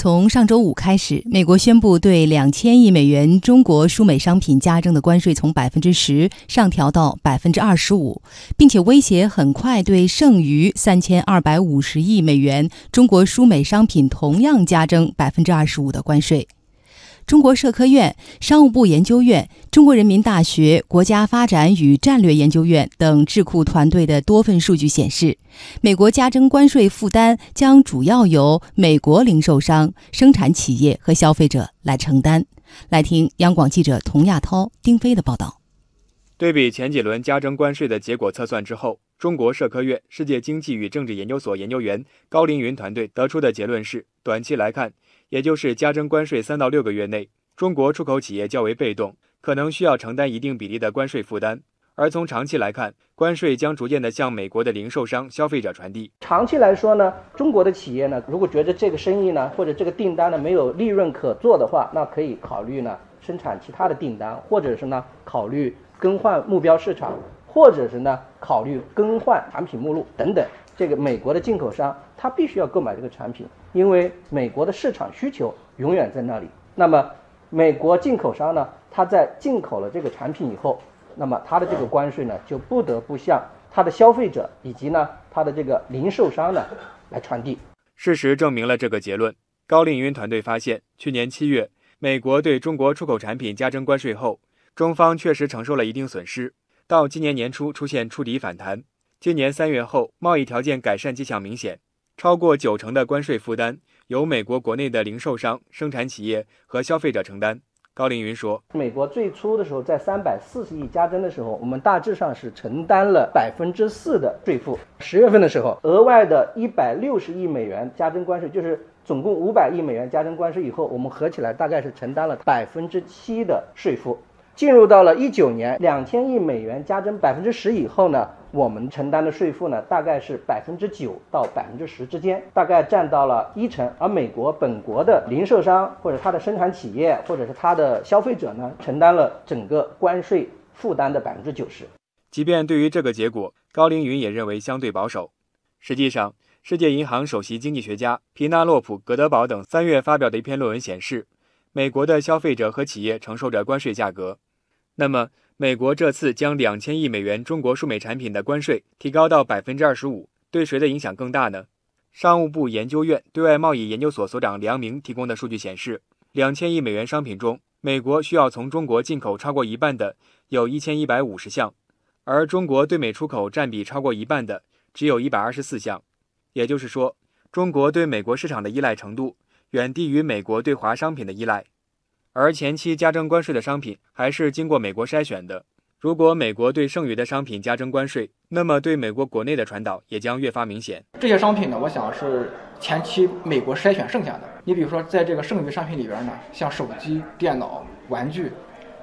从上周五开始，美国宣布对两千亿美元中国输美商品加征的关税从百分之十上调到百分之二十五，并且威胁很快对剩余三千二百五十亿美元中国输美商品同样加征百分之二十五的关税。中国社科院、商务部研究院、中国人民大学国家发展与战略研究院等智库团队的多份数据显示，美国加征关税负担将主要由美国零售商、生产企业和消费者来承担。来听央广记者童亚涛、丁飞的报道。对比前几轮加征关税的结果测算之后，中国社科院世界经济与政治研究所研究员高凌云团队得出的结论是：短期来看。也就是加征关税三到六个月内，中国出口企业较为被动，可能需要承担一定比例的关税负担。而从长期来看，关税将逐渐的向美国的零售商、消费者传递。长期来说呢，中国的企业呢，如果觉得这个生意呢，或者这个订单呢没有利润可做的话，那可以考虑呢生产其他的订单，或者是呢考虑更换目标市场，或者是呢考虑更换产品目录等等。这个美国的进口商他必须要购买这个产品，因为美国的市场需求永远在那里。那么，美国进口商呢，他在进口了这个产品以后，那么他的这个关税呢，就不得不向他的消费者以及呢他的这个零售商呢来传递。事实证明了这个结论。高令云团队发现，去年七月，美国对中国出口产品加征关税后，中方确实承受了一定损失，到今年年初出现触底反弹。今年三月后，贸易条件改善迹象明显，超过九成的关税负担由美国国内的零售商、生产企业和消费者承担。高凌云说：“美国最初的时候，在三百四十亿加征的时候，我们大致上是承担了百分之四的税负。十月份的时候，额外的一百六十亿美元加征关税，就是总共五百亿美元加征关税以后，我们合起来大概是承担了百分之七的税负。进入到了一九年，两千亿美元加征百分之十以后呢？”我们承担的税负呢，大概是百分之九到百分之十之间，大概占到了一成。而美国本国的零售商或者它的生产企业或者是它的消费者呢，承担了整个关税负担的百分之九十。即便对于这个结果，高凌云也认为相对保守。实际上，世界银行首席经济学家皮纳洛普·格德堡等三月发表的一篇论文显示，美国的消费者和企业承受着关税价格。那么，美国这次将两千亿美元中国输美产品的关税提高到百分之二十五，对谁的影响更大呢？商务部研究院对外贸易研究所所长梁明提供的数据显示，两千亿美元商品中，美国需要从中国进口超过一半的有一千一百五十项，而中国对美出口占比超过一半的只有一百二十四项。也就是说，中国对美国市场的依赖程度远低于美国对华商品的依赖。而前期加征关税的商品还是经过美国筛选的。如果美国对剩余的商品加征关税，那么对美国国内的传导也将越发明显。这些商品呢，我想是前期美国筛选剩下的。你比如说，在这个剩余商品里边呢，像手机、电脑、玩具，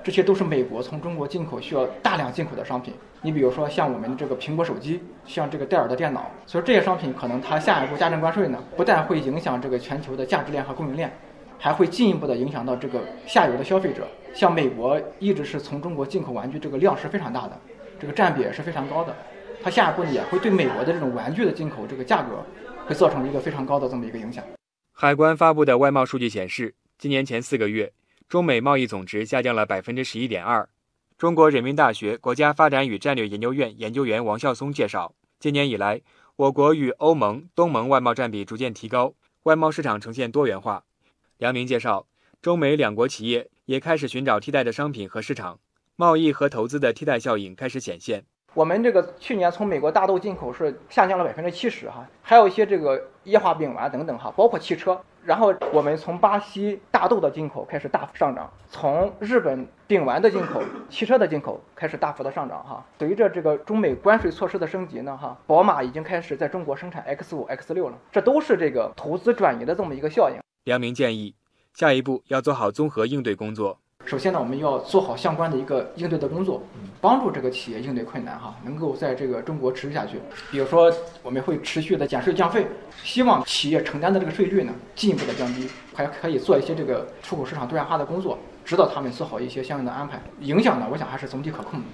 这些都是美国从中国进口需要大量进口的商品。你比如说像我们这个苹果手机，像这个戴尔的电脑，所以这些商品可能它下一步加征关税呢，不但会影响这个全球的价值链和供应链。还会进一步的影响到这个下游的消费者，像美国一直是从中国进口玩具，这个量是非常大的，这个占比也是非常高的。它下一步也会对美国的这种玩具的进口这个价格，会造成一个非常高的这么一个影响。海关发布的外贸数据显示，今年前四个月，中美贸易总值下降了百分之十一点二。中国人民大学国家发展与战略研究院研究员王孝松介绍，今年以来，我国与欧盟、东盟外贸占比逐渐提高，外贸市场呈现多元化。梁明介绍，中美两国企业也开始寻找替代的商品和市场，贸易和投资的替代效应开始显现。我们这个去年从美国大豆进口是下降了百分之七十哈，还有一些这个液化丙烷等等哈，包括汽车。然后我们从巴西大豆的进口开始大幅上涨，从日本丙烷的进口、汽车的进口开始大幅的上涨哈。随着这个中美关税措施的升级呢哈，宝马已经开始在中国生产 X 五、X 六了，这都是这个投资转移的这么一个效应。梁明建议，下一步要做好综合应对工作。首先呢，我们要做好相关的一个应对的工作，帮助这个企业应对困难哈，能够在这个中国持续下去。比如说，我们会持续的减税降费，希望企业承担的这个税率呢进一步的降低，还可以做一些这个出口市场多元化的工作，指导他们做好一些相应的安排。影响呢，我想还是总体可控的。